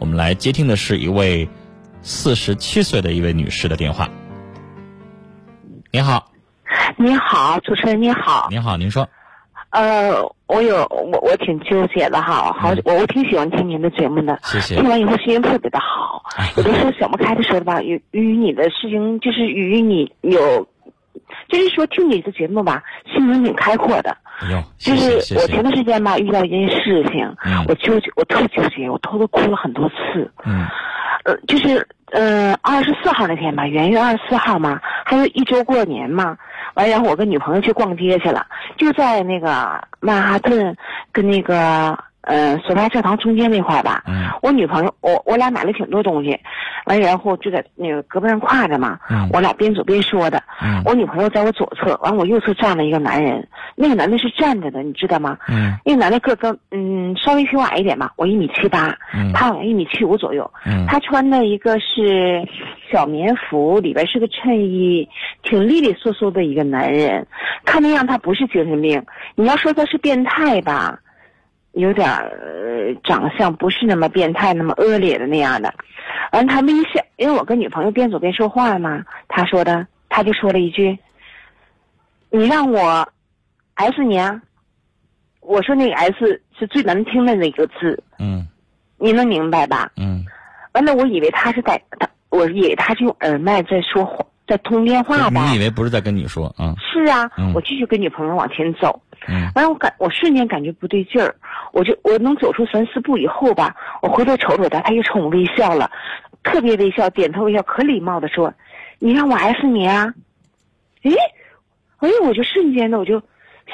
我们来接听的是一位四十七岁的一位女士的电话。您好，你好，主持人你好。您好，您说。呃，我有我我挺纠结的哈，好，我我挺喜欢听您的节目的。谢谢。听完以后心情特别的好，有的时候想不开的时候吧，与与你的事情就是与你有，就是说听你的节目吧，心情挺开阔的。哟，就是我前段时间吧遇到一件事情，我纠结，我特纠结，我偷偷哭了很多次。嗯。呃，就是嗯，二十四号那天吧，元月二十四号嘛，还有一周过年嘛。完，然后我跟女朋友去逛街去了，就在那个曼哈顿跟那个呃索菲亚教堂中间那块儿吧。嗯。我女朋友，我我俩买了挺多东西，完，然后就在那个胳膊上挎着嘛。嗯。我俩边走边说的。嗯。我女朋友在我左侧，完我右侧站了一个男人，那个男的是站着的，你知道吗？嗯。那个男的个跟嗯稍微比我矮一点吧，我一米七八。嗯。他好像一米七五左右。嗯。他穿的一个是小棉服，里边是个衬衣，挺利利索索的一个男人，看那样他不是精神病。你要说他是变态吧，有点儿长相不是那么变态，那么恶劣的那样的。完他微笑，因为我跟女朋友边走边说话嘛，他说的，他就说了一句：“你让我 S 你啊。”我说那个 S 是最难听的那个字。嗯。你能明白吧？嗯。完了，我以为他是在他，我以为他是用耳麦在说话，在通电话吧。你以为不是在跟你说啊？是啊，我继续跟女朋友往前走。嗯。完了，我感我瞬间感觉不对劲儿，我就我能走出三四步以后吧，我回头瞅瞅他，他又冲我微笑了，特别微笑，点头微笑，可礼貌的说：“你让我 S 你啊？”诶，哎，我就瞬间的我就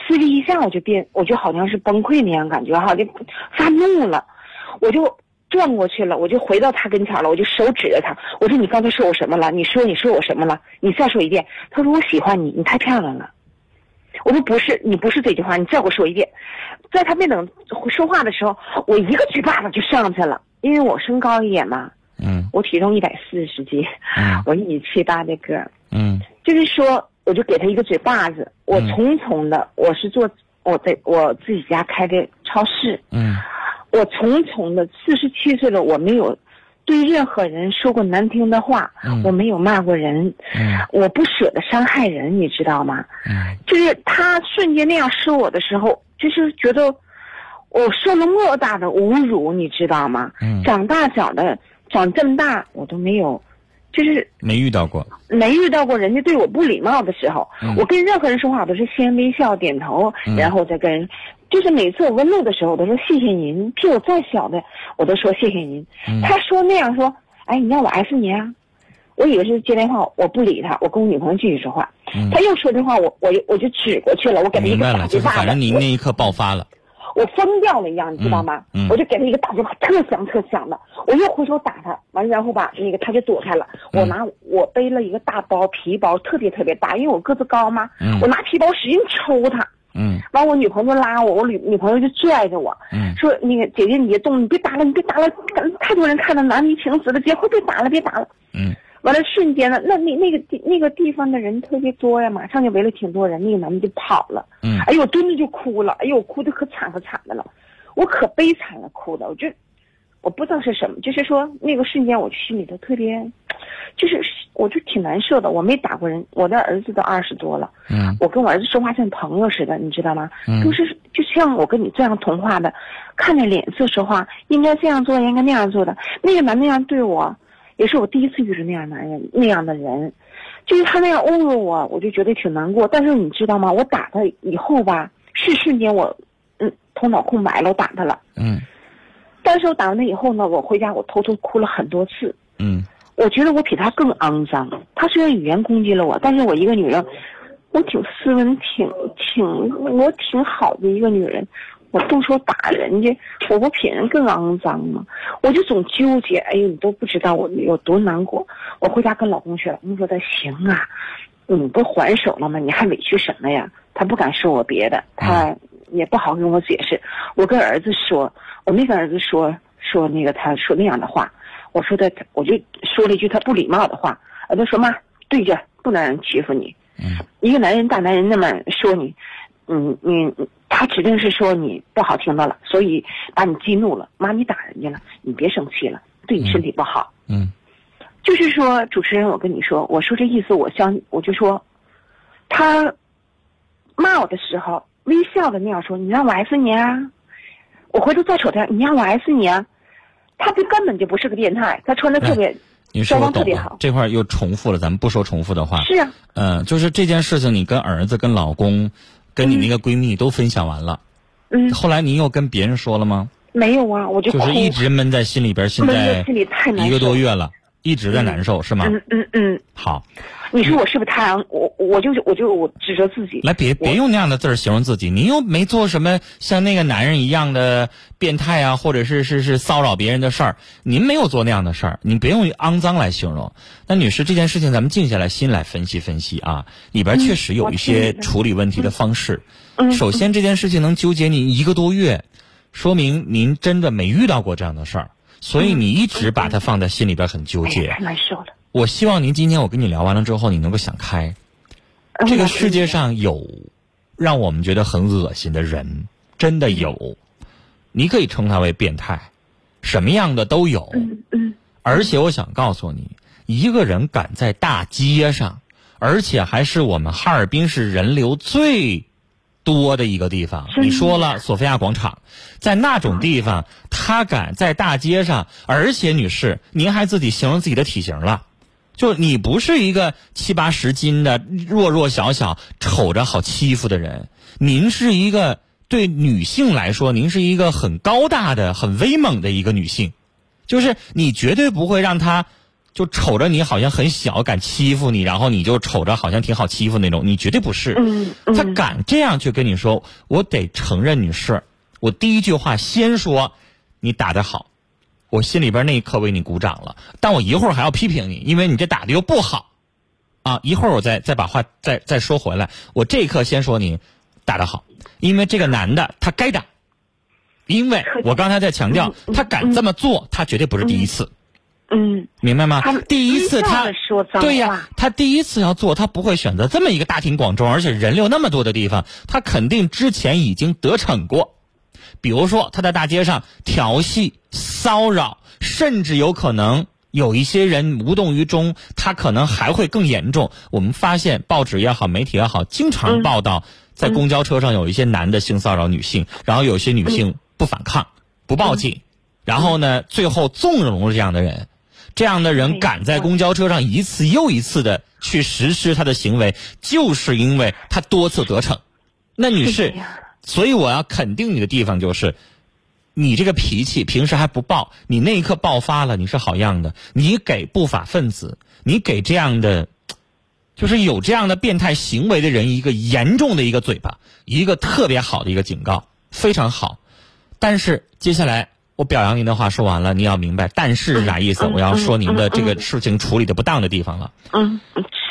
思虑一下，我就变，我就好像是崩溃那样感觉哈，就发怒了，我就。转过去了，我就回到他跟前了，我就手指着他，我说：“你刚才说我什么了？你说你说我什么了？你再说一遍。”他说：“我喜欢你，你太漂亮了。”我说：“不是，你不是这句话，你再给我说一遍。”在他没等说话的时候，我一个嘴巴子就上去了，因为我身高一点嘛，嗯，我体重一百四十斤，嗯，我一米七八的个儿，嗯，就是说，我就给他一个嘴巴子，我重重的，我是做我在我自己家开的超市，嗯。我从从的四十七岁了，我没有对任何人说过难听的话，我没有骂过人，我不舍得伤害人，你知道吗？就是他瞬间那样说我的时候，就是觉得我受了莫大的侮辱，你知道吗？长大长的长这么大，我都没有，就是没遇到过，没遇到过人家对我不礼貌的时候。我跟任何人说话，我都是先微笑点头，然后再跟人。就是每次我问路的时候，我都说谢谢您。比我再小的，我都说谢谢您。他说那样说，哎，你让我 S 你啊？我以为是接电话，我不理他，我跟我女朋友继续说话。他又说这话，我我我就指过去了，我给他一个大嘴巴子。反正你那一刻爆发了，我疯掉了一样，你知道吗？我就给他一个大嘴巴，特响特响的。我又回头打他，完然后吧，那个他就躲开了。我拿我背了一个大包皮包，特别特别大，因为我个子高嘛。我拿皮包使劲抽他。嗯，完我女朋友就拉我，我女女朋友就拽着我，嗯，说那个姐姐你别动，你别打了，你别打了，太多人看到男女情死了，结婚别打了，别打了，嗯，完了瞬间呢，那那那个地那个地方的人特别多呀，马上就围了挺多人，那个男的就跑了，嗯，哎呦我蹲着就哭了，哎呦我哭的可惨可惨的了，我可悲惨了，哭的我就。我不知道是什么，就是说那个瞬间，我心里头特别，就是我就挺难受的。我没打过人，我的儿子都二十多了，嗯，我跟我儿子说话像朋友似的，你知道吗？嗯，都是就像我跟你这样同话的，看着脸色说话，应该这样做，应该那样做的。那个男那样对我，也是我第一次遇到那样男人那样的人，就是他那样侮辱我，我就觉得挺难过。但是你知道吗？我打他以后吧，是瞬间我，嗯，头脑空白了，我打他了，嗯。但是我打完他以后呢，我回家我偷偷哭了很多次。嗯，我觉得我比他更肮脏。他虽然语言攻击了我，但是我一个女人，我挺斯文，挺挺我挺好的一个女人。我动手打人家，我不比人更肮脏吗？我就总纠结。哎呦，你都不知道我有多难过。我回家跟老公去，老公说的行啊，你不还手了吗？你还委屈什么呀？他不敢说我别的，他也不好跟我解释。我跟儿子说。我没跟儿子说说那个他说那样的话，我说的我就说了一句他不礼貌的话，儿子说妈对着不能让人欺负你，嗯，一个男人大男人那么说你，嗯你他指定是说你不好听的了，所以把你激怒了。妈，你打人家了，你别生气了，对你身体不好。嗯就是说，主持人，我跟你说，我说这意思，我相我就说，他骂我的时候微笑的那样说：“你让我 S 你啊！”我回头再瞅他，你让我 S 你啊！他这根本就不是个变态，他穿的特别你说装我懂了装特别好，。这块儿又重复了，咱们不说重复的话。是啊，嗯、就是这件事情，你跟儿子、跟老公、跟你那个闺蜜都分享完了，嗯，后来您又跟别人说了吗？没有啊，我就哭，就是一直闷在心里边，现在在心里太难受一个多月了，一直在难受，是吗？嗯嗯嗯，好，你说我是不是太阳？我我就我就我指责自己。来别别用那样的字儿形容自己，您又没做什么像那个男人一样的变态啊，或者是是是骚扰别人的事儿，您没有做那样的事儿，您别用肮脏来形容。那女士，这件事情咱们静下来心来分析分析啊，里边确实有一些处理问题的方式。嗯首先，这件事情能纠结你一个多月，说明您真的没遇到过这样的事儿，所以你一直把它放在心里边很纠结。太难受了。我希望您今天我跟你聊完了之后，你能够想开。嗯这个世界上有让我们觉得很恶心的人，真的有。你可以称他为变态，什么样的都有。嗯嗯而且我想告诉你，一个人敢在大街上，而且还是我们哈尔滨市人流最多的一个地方。你说了，索菲亚广场，在那种地方，他敢在大街上，而且女士，您还自己形容自己的体型了。就你不是一个七八十斤的弱弱小小、瞅着好欺负的人，您是一个对女性来说，您是一个很高大的、很威猛的一个女性，就是你绝对不会让她就瞅着你好像很小，敢欺负你，然后你就瞅着好像挺好欺负那种，你绝对不是。嗯嗯，他敢这样去跟你说，我得承认你是，我第一句话先说你打得好，我心里边那一刻为你鼓掌了，但我一会儿还要批评你，因为你这打的又不好，啊，一会儿我再再把话再再说回来，我这一刻先说你打得好，因为这个男的他该打，因为我刚才在强调，他敢这么做，他绝对不是第一次。嗯明白吗他？第一次他对呀话，他第一次要做，他不会选择这么一个大庭广众，而且人流那么多的地方，他肯定之前已经得逞过。比如说他在大街上调戏、骚扰，甚至有可能有一些人无动于衷，他可能还会更严重。我们发现报纸也好，媒体也好，经常报道在公交车上有一些男的性骚扰女性，然后有些女性不反抗、不报警，然后呢，最后纵容了这样的人。这样的人敢在公交车上一次又一次的去实施他的行为，就是因为他多次得逞。那女士是，所以我要肯定你的地方就是，你这个脾气平时还不爆，你那一刻爆发了，你是好样的。你给不法分子，你给这样的，就是有这样的变态行为的人一个严重的一个嘴巴，一个特别好的一个警告，非常好。但是接下来我表扬您的话说完了，你要明白，但是是啥意思？嗯我要说您的这个事情处理的不当的地方了。嗯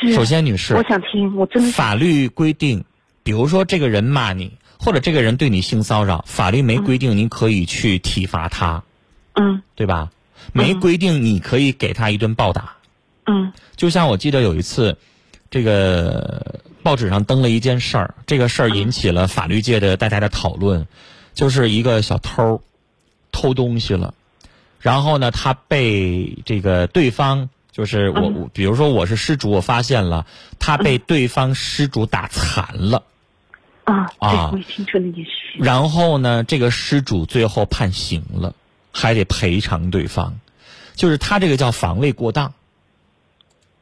是。首先，女士，我想听，我真的法律规定，比如说这个人骂你，或者这个人对你性骚扰，法律没规定您可以去体罚他，嗯对吧？没规定你可以给他一顿暴打。嗯就像我记得有一次，这个报纸上登了一件事儿，这个事儿引起了法律界的大家的讨论，就是一个小偷偷东西了，然后呢，他被这个对方。就是我，我比如说我是失主，我发现了他被对方失主打残了，啊，对啊，我也听说那件事。然后呢，这个失主最后判刑了，还得赔偿对方，就是他这个叫防卫过当，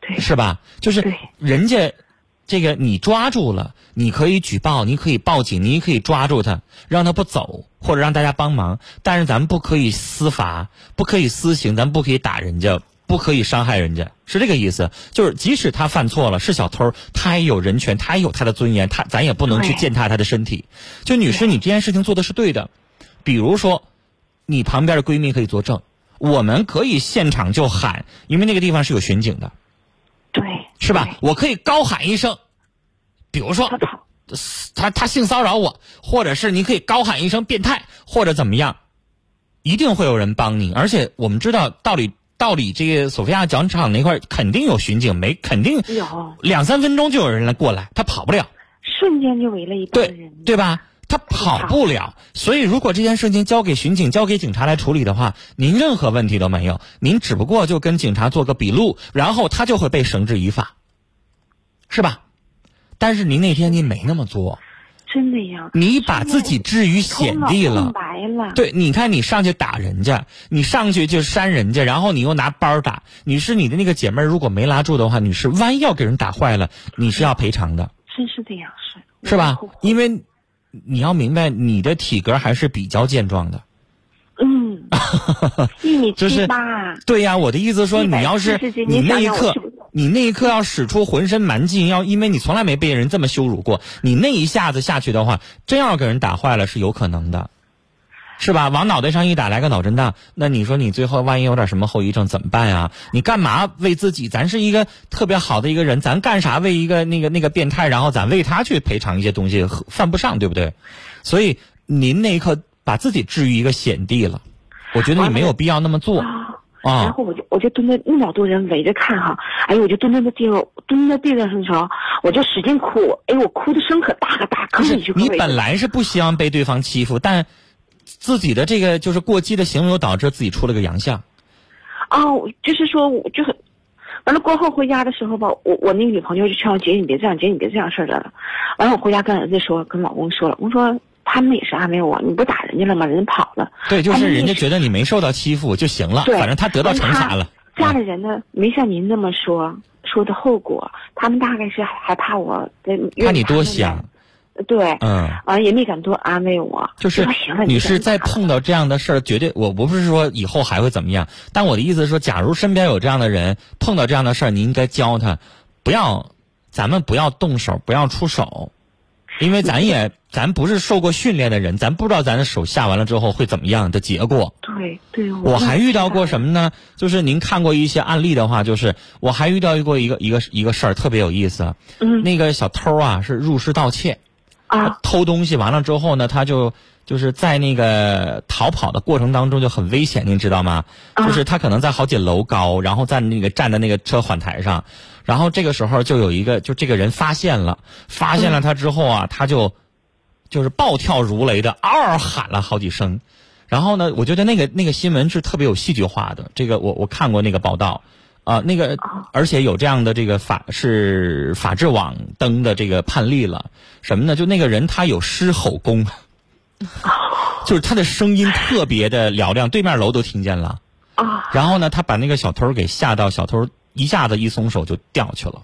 对，是吧？就是对人家这个你抓住了，你可以举报，你可以报警，你可以抓住他，让他不走，或者让大家帮忙。但是咱们不可以私罚，不可以私刑，咱不可以打人家，不可以伤害人家，是这个意思。就是即使他犯错了，是小偷，他也有人权，他也有他的尊严，他咱也不能去践踏他的身体。就女士，你这件事情做的是对的，比如说，你旁边的闺蜜可以作证，我们可以现场就喊，因为那个地方是有巡警的。对，是吧？我可以高喊一声，比如说他，他他性骚扰我，或者是你可以高喊一声变态，或者怎么样，一定会有人帮你。而且我们知道道理，道理这个索菲亚广场那块肯定有巡警，没肯定有两三分钟就有人来过来，他跑不了，瞬间就围了一帮对人。对吧？他跑不了。所以，如果这件事情交给巡警、交给警察来处理的话，您任何问题都没有，您只不过就跟警察做个笔录，然后他就会被绳之以法，是吧？但是您那天您没那么做。真的呀！你把自己置于险地了，白了。对，你看你上去打人家，你上去就扇人家，然后你又拿包打。你是，你的那个姐妹儿如果没拉住的话，你是，万一要给人打坏了，你是要赔偿的。真是这样，是是吧？因为你要明白，你的体格还是比较健壮的。嗯，一米七八。对呀，我的意思说，你要是你那一刻。你那一刻要使出浑身蛮劲，要因为你从来没被人这么羞辱过，你那一下子下去的话，真要给人打坏了是有可能的，是吧？往脑袋上一打来个脑震荡，那你说你最后万一有点什么后遗症怎么办呀？你干嘛为自己？咱是一个特别好的一个人，咱干啥为一个那个那个变态，然后咱为他去赔偿一些东西，犯不上，对不对？所以您那一刻把自己置于一个险地了，我觉得你没有必要那么做啊。然后我就我就蹲在那么多人围着看哈，哎呦我就蹲在那地方蹲在地上的时候，我就使劲哭，哎我哭的声可大可大，可是你本来是不希望被对方欺负，但自己的这个就是过激的行为，导致自己出了个洋相。哦，就是说我就很，完了过后回家的时候吧，我我那个女朋友就劝我姐你别这样，姐你别这样事儿了。完了我回家跟儿子说，跟老公说了，我说。他们也是安慰我，你不打人家了吗？人家跑了。对，就是人家觉得你没受到欺负就行了，反正他得到惩罚了。家里人呢，没像您那么说说的后果，他们大概是害怕我。怕你多想。对。嗯。啊，也没敢多安慰我。就是，女士在碰到这样的事儿，绝对我不是说以后还会怎么样，但我的意思是说，假如身边有这样的人碰到这样的事儿，你应该教他，不要，咱们不要动手，不要出手。因为咱也咱不是受过训练的人，咱不知道咱的手下完了之后会怎么样的结果。对对，我还遇到过什么呢？就是您看过一些案例的话，就是我还遇到过一个一个一个事儿特别有意思。嗯，那个小偷啊是入室盗窃，啊，偷东西完了之后呢，他就就是在那个逃跑的过程当中就很危险，您知道吗？就是他可能在好几楼高，然后在那个站在那个车缓台上。然后这个时候就有一个，就这个人发现了，发现了他之后啊，他就就是暴跳如雷的嗷嗷喊了好几声。然后呢，我觉得那个那个新闻是特别有戏剧化的。这个我我看过那个报道，啊，那个而且有这样的这个法是法制网登的这个判例了。什么呢？就那个人他有狮吼功，就是他的声音特别的嘹亮，对面楼都听见了。啊。然后呢，他把那个小偷给吓到，小偷。一下子一松手就掉去了，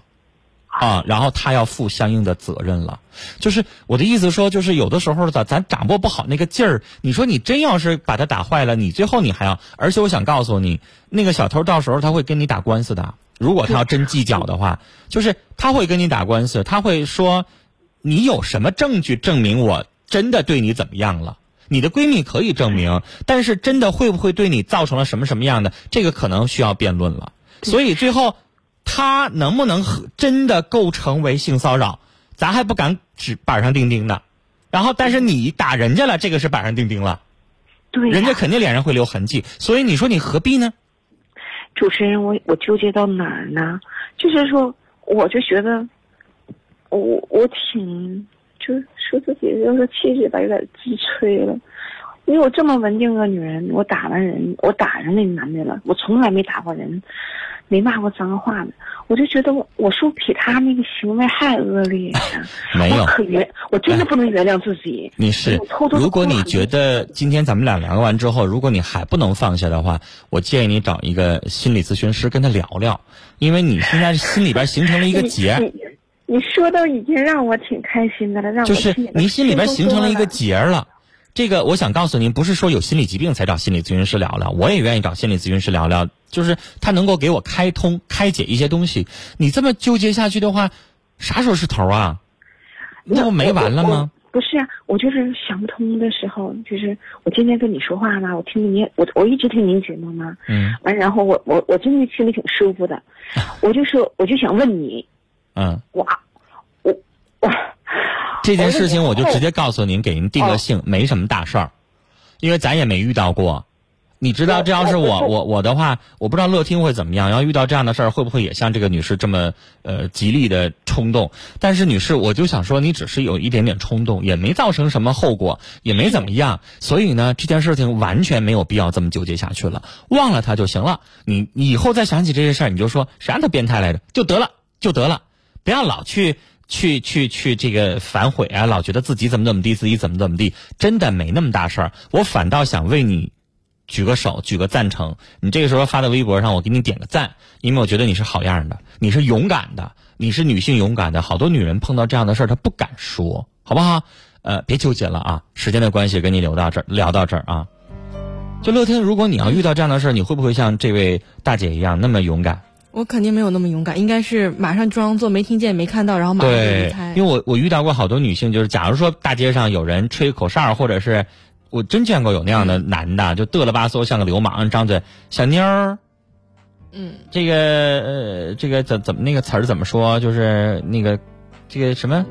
啊，然后他要负相应的责任了。就是我的意思说，就是有的时候咱咱掌握不好那个劲儿。你说你真要是把他打坏了，你最后你还要，而且我想告诉你，那个小偷到时候他会跟你打官司的。如果他要真计较的话，就是他会跟你打官司，他会说你有什么证据证明我真的对你怎么样了？你的闺蜜可以证明，但是真的会不会对你造成了什么什么样的？这个可能需要辩论了。所以最后，他能不能真的构成为性骚扰，咱还不敢指板上钉钉的。然后，但是你打人家了，这个是板上钉钉了，对，人家肯定脸上会留痕迹。所以你说你何必呢？主持人，我我纠结到哪儿呢？就是说，我就觉得，我我挺就是说自己要说气质吧，有点自吹了。因为我这么文静个女人，我打完人，我打上那男的了，我从来没打过人，没骂过脏话呢，我就觉得我我说比他那个行为还恶劣。没有，可原我真的不能原谅自己。你是，如果你觉得今天咱们俩聊完之后，如果你还不能放下的话，我建议你找一个心理咨询师跟他聊聊，因为你现在心里边形成了一个结。你说的已经让我挺开心的了，让我就是你心里边形成了一个结了。这个我想告诉您，不是说有心理疾病才找心理咨询师聊聊，我也愿意找心理咨询师聊聊，就是他能够给我开通、开解一些东西。你这么纠结下去的话，啥时候是头啊？那不没完了吗？不是啊，我就是想不通的时候，就是我今天跟你说话嘛，我听你，我我一直听您节目嘛，嗯，完然后我我我真的心里挺舒服的，我就说我就想问你，嗯，我我我。这件事情我就直接告诉您，给您定个性，没什么大事儿，因为咱也没遇到过。你知道，这要是我我我的话，我不知道乐听会怎么样。要遇到这样的事儿，会不会也像这个女士这么呃极力的冲动。但是女士，我就想说，你只是有一点点冲动，也没造成什么后果，也没怎么样。所以呢，这件事情完全没有必要这么纠结下去了，忘了他就行了。你以后再想起这些事儿，你就说谁让他变态来着，就得了，就得了，不要老去。去去去，这个反悔啊，老觉得自己怎么怎么地，自己怎么怎么地，真的没那么大事儿。我反倒想为你举个手，举个赞成。你这个时候发到微博上，我给你点个赞，因为我觉得你是好样的，你是勇敢的，你是女性勇敢的。好多女人碰到这样的事儿，她不敢说，好不好？呃，别纠结了啊，时间的关系，跟你留到这儿，聊到这儿啊。就乐天，如果你要遇到这样的事儿，你会不会像这位大姐一样那么勇敢？我肯定没有那么勇敢，应该是马上装作没听见、没看到，然后马上离开。因为我我遇到过好多女性，就是假如说大街上有人吹口哨，或者是我真见过有那样的男的，就嘚了吧嗦像个流氓，张嘴小妞儿。嗯，这个呃，这个怎怎么那个词儿怎么说？就是那个这个什么，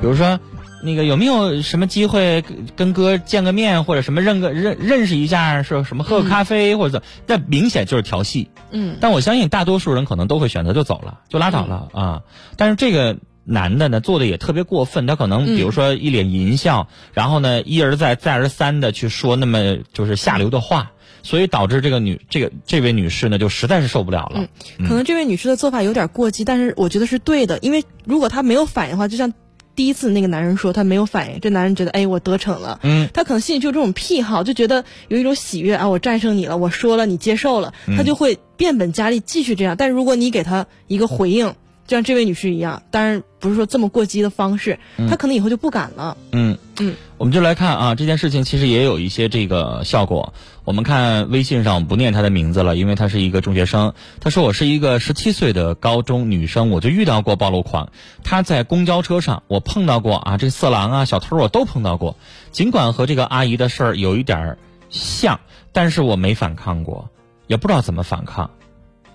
比如说。那个有没有什么机会跟哥见个面，或者什么认个认认识一下，说什么喝个咖啡或者怎？那明显就是调戏。嗯。但我相信大多数人可能都会选择就走了，就拉倒了啊。但是这个男的呢，做的也特别过分，他可能比如说一脸淫笑，然后呢一而再再而三的去说那么就是下流的话，所以导致这个女这个这位女士呢就实在是受不了了。嗯。可能这位女士的做法有点过激，但是我觉得是对的，因为如果她没有反应的话，就像。第一次那个男人说他没有反应，这男人觉得哎我得逞了，嗯，他可能心里就有这种癖好，就觉得有一种喜悦啊，我战胜你了，我说了你接受了，他就会变本加厉继续这样。但如果你给他一个回应，就像这位女士一样，当然不是说这么过激的方式，他可能以后就不敢了。嗯。嗯，我们就来看啊，这件事情其实也有一些这个效果。我们看微信上，不念他的名字了，因为他是一个中学生。他说我是一个十七岁的高中女生，我就遇到过暴露狂。他在公交车上，我碰到过啊，这色狼啊、小偷我都碰到过。尽管和这个阿姨的事儿有一点像，但是我没反抗过，也不知道怎么反抗。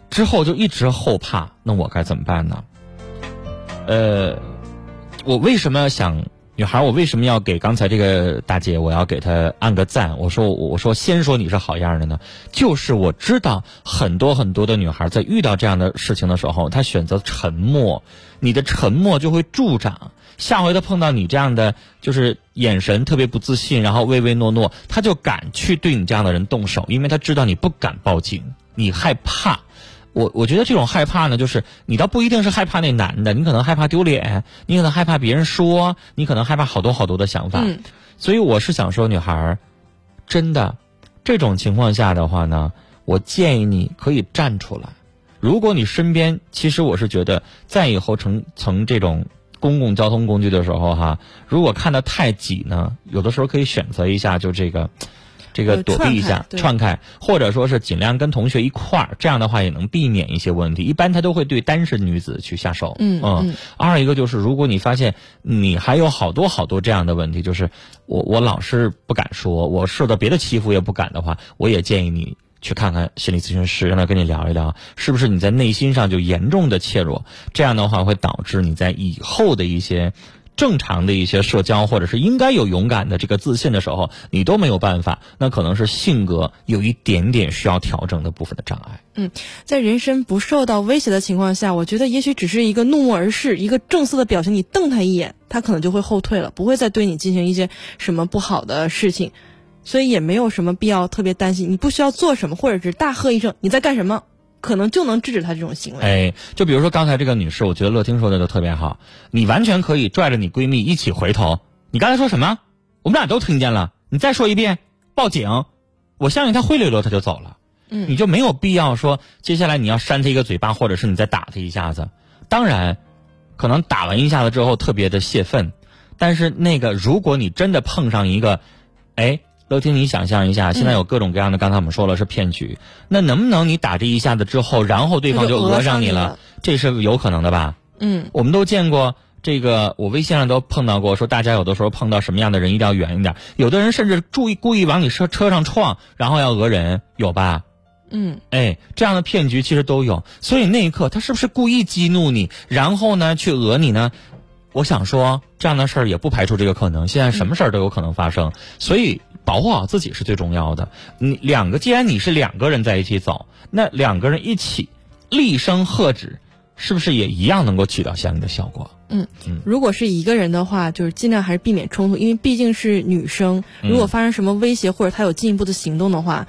之后就一直后怕，那我该怎么办呢？呃，我为什么想？女孩，我为什么要给刚才这个大姐，我要给她按个赞？我说，我说，先说你是好样的呢。就是我知道很多很多的女孩在遇到这样的事情的时候，她选择沉默，你的沉默就会助长。下回她碰到你这样的，就是眼神特别不自信，然后唯唯诺诺，她就敢去对你这样的人动手，因为她知道你不敢报警，你害怕。我我觉得这种害怕呢，就是你倒不一定是害怕那男的，你可能害怕丢脸，你可能害怕别人说，你可能害怕好多好多的想法。嗯。所以我是想说，女孩儿，真的，这种情况下的话呢，我建议你可以站出来。如果你身边，其实我是觉得，在以后乘乘这种公共交通工具的时候哈，如果看的太挤呢，有的时候可以选择一下，就这个。这个躲避一下，串开，或者说是尽量跟同学一块儿，这样的话也能避免一些问题。一般他都会对单身女子去下手。嗯嗯。二一个就是，如果你发现你还有好多好多这样的问题，就是我我老是不敢说，我受到别的欺负也不敢的话，我也建议你去看看心理咨询师，让他跟你聊一聊，是不是你在内心上就严重的怯弱？这样的话会导致你在以后的一些。正常的一些社交，或者是应该有勇敢的这个自信的时候，你都没有办法，那可能是性格有一点点需要调整的部分的障碍。嗯，在人身不受到威胁的情况下，我觉得也许只是一个怒目而视，一个正色的表情，你瞪他一眼，他可能就会后退了，不会再对你进行一些什么不好的事情，所以也没有什么必要特别担心。你不需要做什么，或者是大喝一声你在干什么。可能就能制止他这种行为。哎，就比如说刚才这个女士，我觉得乐听说的就特别好。你完全可以拽着你闺蜜一起回头。你刚才说什么？我们俩都听见了。你再说一遍，报警。我相信他灰溜溜他就走了。嗯，你就没有必要说接下来你要扇他一个嘴巴，或者是你再打他一下子。当然，可能打完一下子之后特别的泄愤，但是那个如果你真的碰上一个，哎。乐听，你想象一下，现在有各种各样的，刚才我们说了是骗局，那能不能你打这一下子之后，然后对方就讹上你了？这是有可能的吧？嗯，我们都见过这个，我微信上都碰到过，说大家有的时候碰到什么样的人一定要远一点，有的人甚至注意故意往你车车上撞，然后要讹人，有吧？嗯，哎，这样的骗局其实都有，所以那一刻他是不是故意激怒你，然后呢去讹你呢？我想说，这样的事儿也不排除这个可能。现在什么事儿都有可能发生，所以保护好自己是最重要的。你两个，既然你是两个人在一起走，那两个人一起厉声喝止，是不是也一样能够起到相应的效果？嗯，如果是一个人的话，就是尽量还是避免冲突，因为毕竟是女生，如果发生什么威胁或者她有进一步的行动的话。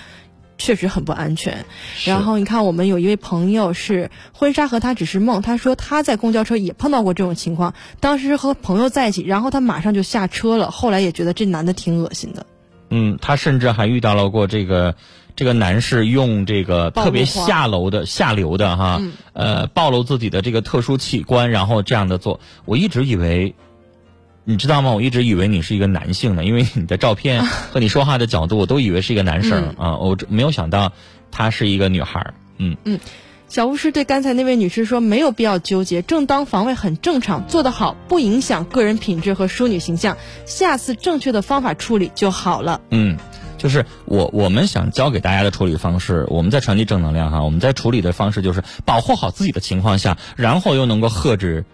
确实很不安全。然后你看，我们有一位朋友是婚纱和他只是梦，他说他在公交车也碰到过这种情况，当时和朋友在一起，然后他马上就下车了，后来也觉得这男的挺恶心的。嗯，他甚至还遇到了过这个这个男士用这个特别下楼的下流的哈，呃，暴露自己的这个特殊器官，然后这样的做，我一直以为。你知道吗？我一直以为你是一个男性呢，因为你的照片 和你说话的角度，我都以为是一个男生啊。我没有想到她是一个女孩。嗯嗯，小巫师对刚才那位女士说：“没有必要纠结，正当防卫很正常，做得好不影响个人品质和淑女形象。下次正确的方法处理就好了。”嗯，就是我我们想教给大家的处理方式，我们在传递正能量哈。我们在处理的方式就是保护好自己的情况下，然后又能够克制。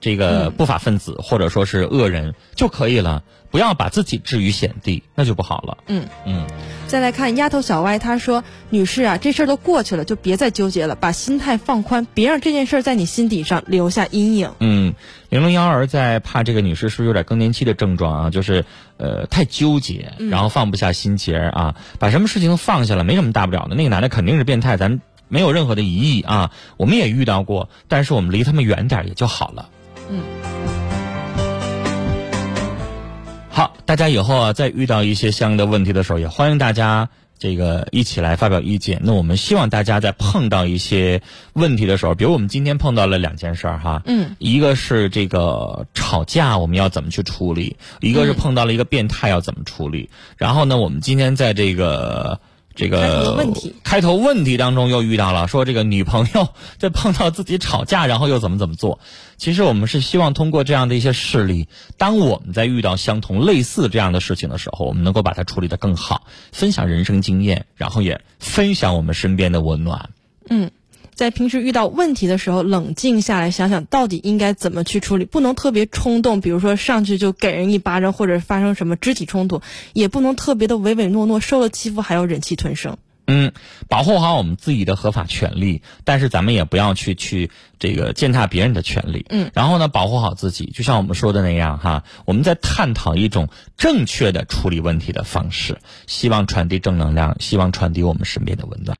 这个不法分子或者说是恶人就可以了，不要把自己置于险地，那就不好了。嗯嗯。再来看丫头小歪，她说：“女士啊，这事儿都过去了，就别再纠结了，把心态放宽，别让这件事在你心底上留下阴影。”嗯，零零幺儿在怕这个女士是不是有点更年期的症状啊？就是呃太纠结，然后放不下心结啊，把什么事情都放下了，没什么大不了的。那个男的肯定是变态，咱没有任何的疑义啊。我们也遇到过，但是我们离他们远点也就好了。嗯，好，大家以后啊，在遇到一些相应的问题的时候，也欢迎大家这个一起来发表意见。那我们希望大家在碰到一些问题的时候，比如我们今天碰到了两件事儿哈，嗯，一个是这个吵架我们要怎么去处理，一个是碰到了一个变态要怎么处理。然后呢，我们今天在这个。这个问题开头问题当中又遇到了，说这个女朋友 在碰到自己吵架，然后又怎么怎么做？其实我们是希望通过这样的一些事例，当我们在遇到相同类似这样的事情的时候，我们能够把它处理得更好，分享人生经验，然后也分享我们身边的温暖。嗯。在平时遇到问题的时候，冷静下来想想到底应该怎么去处理，不能特别冲动，比如说上去就给人一巴掌，或者发生什么肢体冲突，也不能特别的唯唯诺诺，受了欺负还要忍气吞声。嗯，保护好我们自己的合法权利，但是咱们也不要去去这个践踏别人的权利。嗯，然后呢，保护好自己，就像我们说的那样哈，我们在探讨一种正确的处理问题的方式，希望传递正能量，希望传递我们身边的温暖。